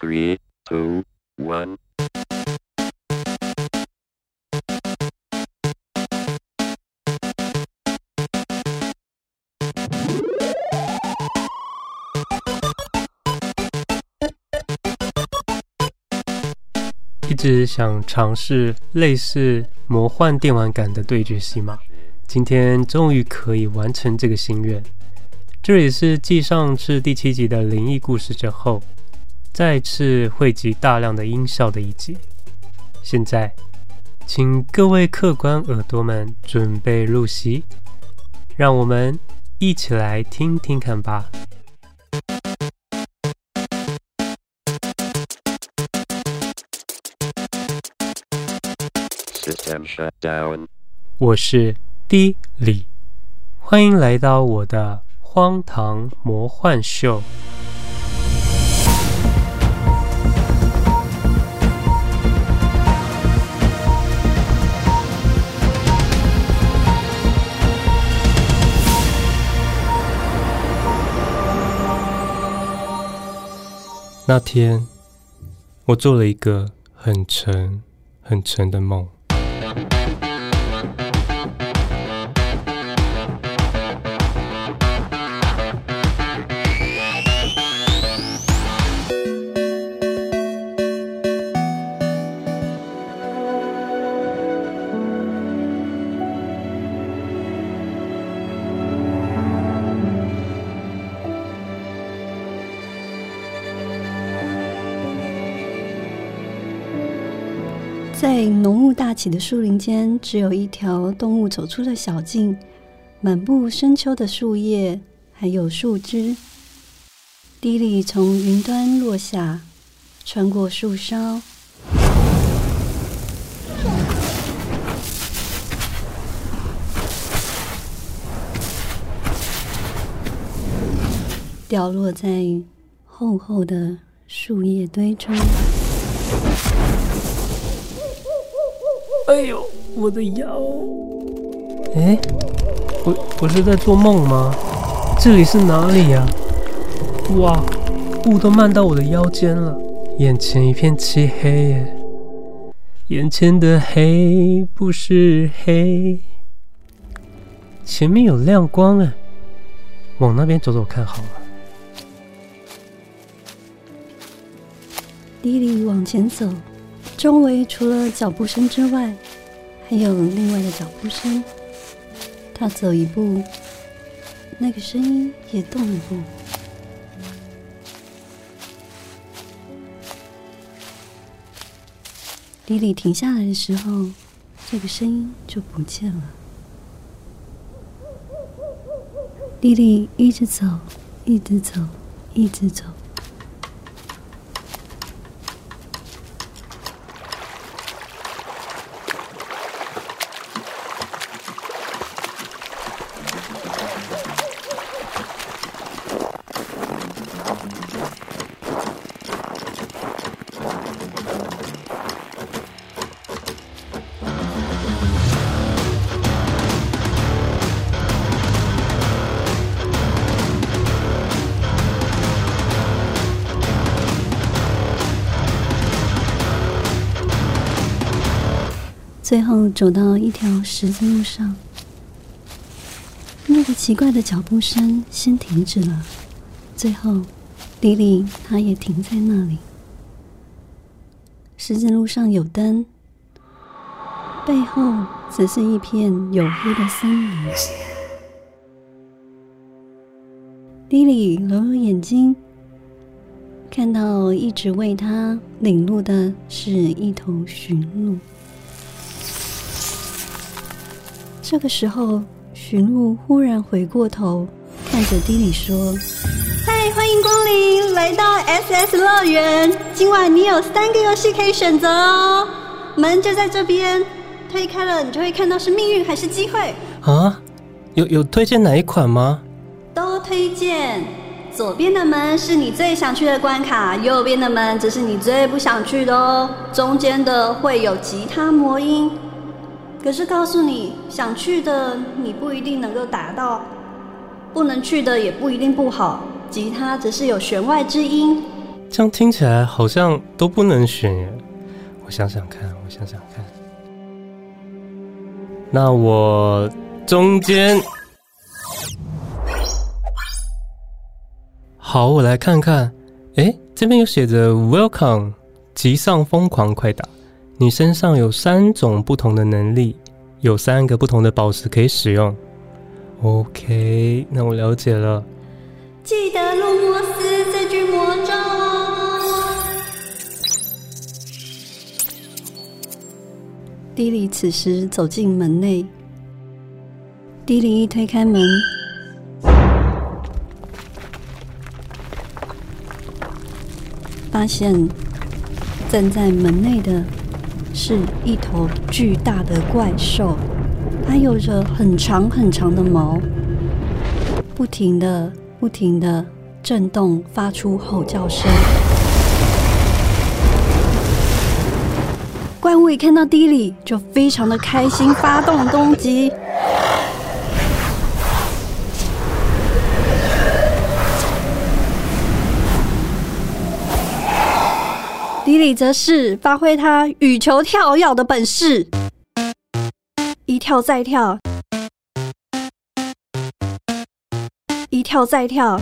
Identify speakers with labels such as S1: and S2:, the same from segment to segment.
S1: Three, two, one.
S2: 一直想尝试类似魔幻电玩感的对决戏码，今天终于可以完成这个心愿。这也是继上次第七集的灵异故事之后，再次汇集大量的音效的一集。现在，请各位客官耳朵们准备入席，让我们一起来听听看吧。
S1: System shut down.
S2: 我是 D 李，欢迎来到我的荒唐魔幻秀。那天，我做了一个很沉、很沉的
S3: 梦。起的树林间，只有一条动物走出的小径，满布深秋的树叶，还有树枝。滴里从云端落下，穿过树梢，掉落在厚厚的树叶堆中。
S2: 哎呦，我的腰！哎，我我是在做梦吗？这里是哪里呀？哇，雾都漫到我的腰间了，眼前一片漆黑耶。眼前的黑不是黑，前面有亮光哎，往那边走走看好了。
S3: 莉莉往前走。周围除了脚步声之外，还有另外的脚步声。他走一步，那个声音也动一步。莉莉停下来的时候，这个声音就不见了。莉莉一直走，一直走，一直走。最后走到一条十字路上，那个奇怪的脚步声先停止了。最后，迪里他也停在那里。十字路上有灯，背后则是一片黝黑的森林。迪里揉揉眼睛，看到一直为她领路的是一头驯鹿。这个时候，驯鹿忽然回过头，看着迪里说：“嗨，欢迎光临，来到 SS 乐园。今晚你有三个游戏可以选择哦，门就在这边，推开了你就会看到是命运还是机会。”
S2: 啊，有有推荐哪一款吗？
S3: 都推荐。左边的门是你最想去的关卡，右边的门则是你最不想去的哦。中间的会有吉他魔音。可是告诉你，想去的你不一定能够达到，不能去的也不一定不好。吉他则是有弦外之音，
S2: 这样听起来好像都不能选耶。我想想看，我想想看。那我中间。好，我来看看。诶，这边有写着 “Welcome”，击上疯狂快打。你身上有三种不同的能力，有三个不同的宝石可以使用。OK，那我了解了。
S3: 记得录摩斯这句魔咒哦。迪里此时走进门内，迪里一推开门。发现站在门内的是一头巨大的怪兽，它有着很长很长的毛，不停的、不停的震动，发出吼叫声。怪物一看到迪里，就非常的开心，发动攻击。李李则是发挥他羽球跳跃的本事，一跳再跳，一跳再跳，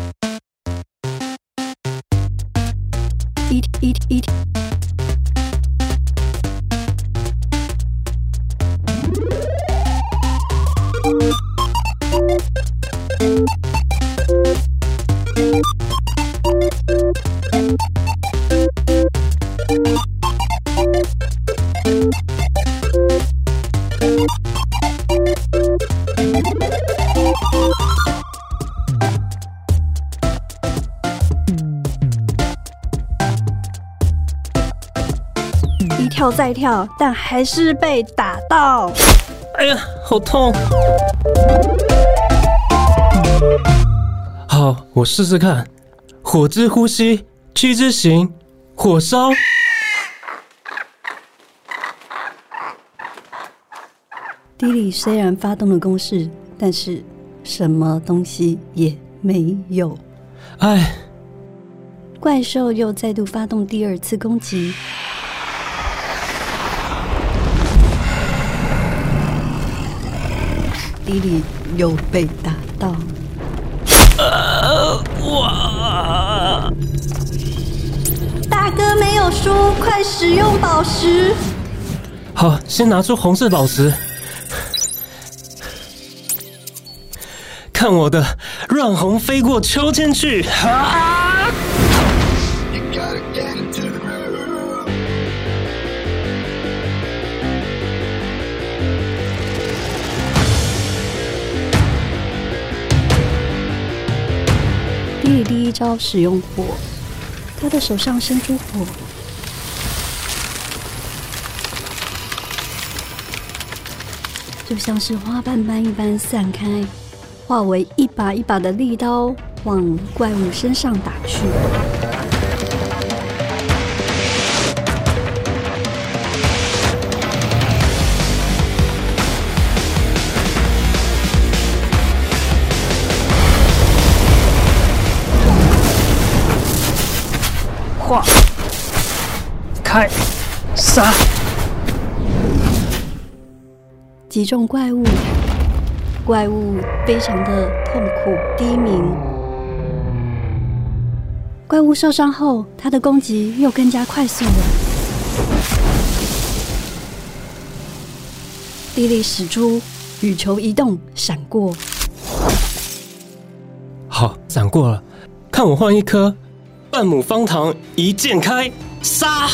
S3: 一一一。一跳，但还是被打到。
S2: 哎呀，好痛！好，我试试看，火之呼吸，七之行，火烧。
S3: 迪里虽然发动了攻势，但是什么东西也没有。
S2: 哎，
S3: 怪兽又再度发动第二次攻击。迪里又被打到，
S2: 呃，哇！
S3: 大哥没有输，快使用宝石。
S2: 好，先拿出红色宝石，看我的，让红飞过秋千去！啊！
S3: 第一招使用火，他的手上伸出火，就像是花瓣般一般散开，化为一把一把的利刀往怪物身上打去。
S2: 画，开，杀，
S3: 击中怪物，怪物非常的痛苦低鸣。怪物受伤后，他的攻击又更加快速了。迪里使出羽球移动，闪过。
S2: 好，闪过了，看我换一颗。半亩方糖，一剑开，杀！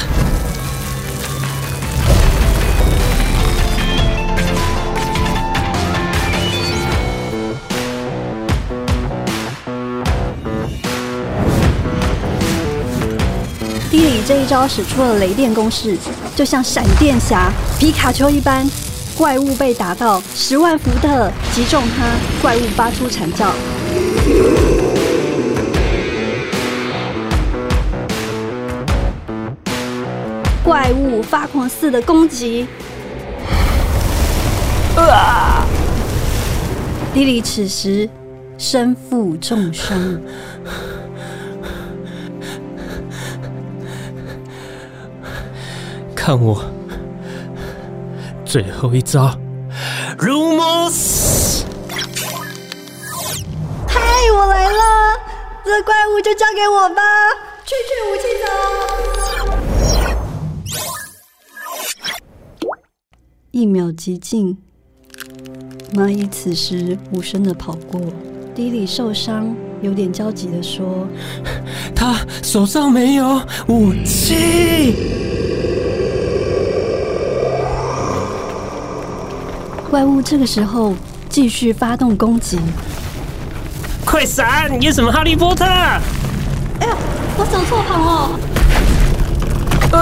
S3: 迪里这一招使出了雷电攻势，就像闪电侠皮卡丘一般，怪物被打到十万伏特击中他，怪物发出惨叫。怪物发狂似的攻击，啊！莉莉此时身负重伤，
S2: 看我，最后一招，入魔！
S3: 嗨，我来了，这怪物就交给我吧，去去武器走。一秒即静，蚂蚁此时无声的跑过，迪里受伤，有点焦急的说：“
S2: 他手上没有武器。”
S3: 怪物这个时候继续发动攻击，
S2: 快闪！演什么哈利波特？哎
S3: 呀，我走错旁哦！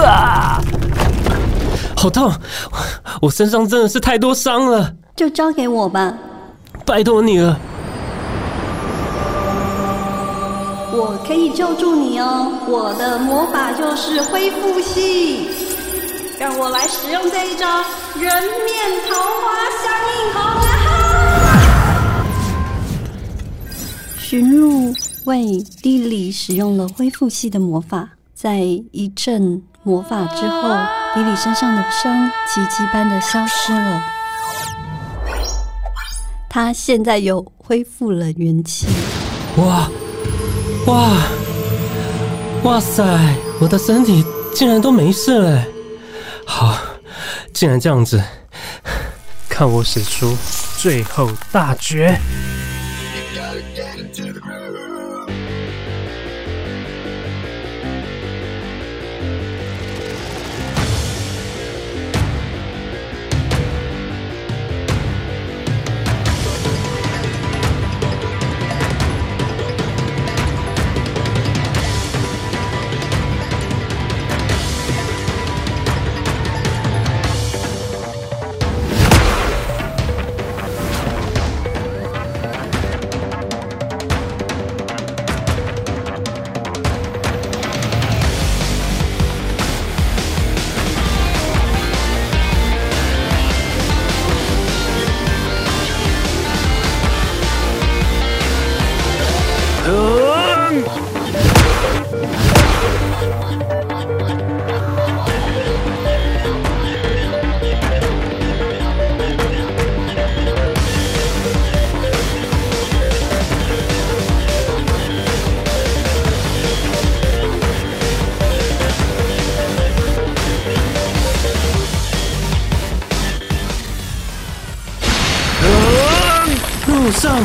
S2: 啊，好痛！我身上真的是太多伤了。
S3: 就交给我吧，
S2: 拜托你了。
S3: 我可以救助你哦，我的魔法就是恢复系，让我来使用这一招人面桃花相映红啊！驯鹿为地理使用了恢复系的魔法，在一阵魔法之后，迪里身上的伤奇迹般的消失了，他现在又恢复了元气。
S2: 哇！哇！哇塞！我的身体竟然都没事了。好，既然这样子，看我使出最后大绝！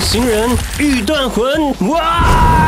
S2: 行人欲断魂！哇！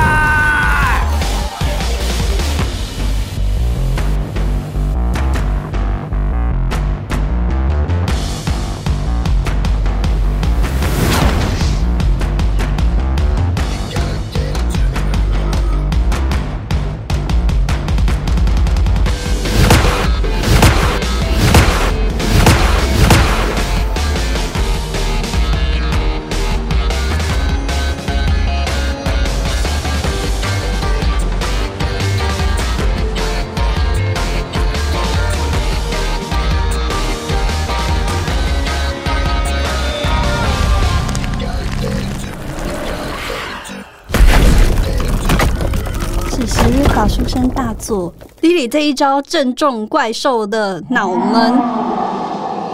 S3: 声大作，迪里这一招正中怪兽的脑门，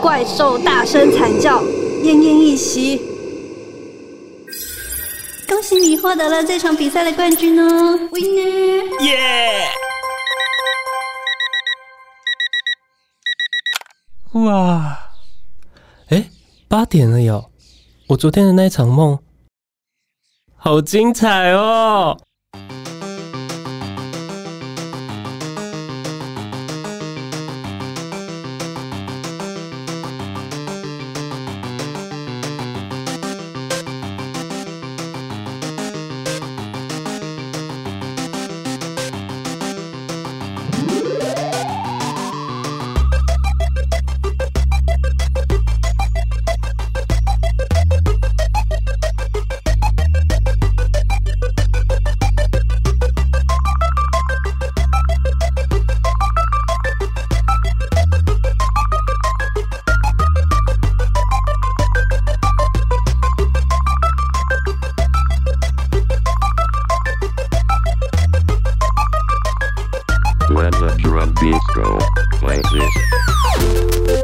S3: 怪兽大声惨叫，奄奄一息。恭喜你获得了这场比赛的冠军哦，Winner！
S2: 耶！哇！哎，八点了哟，我昨天的那一场梦，好精彩哦
S1: Disco. Play this.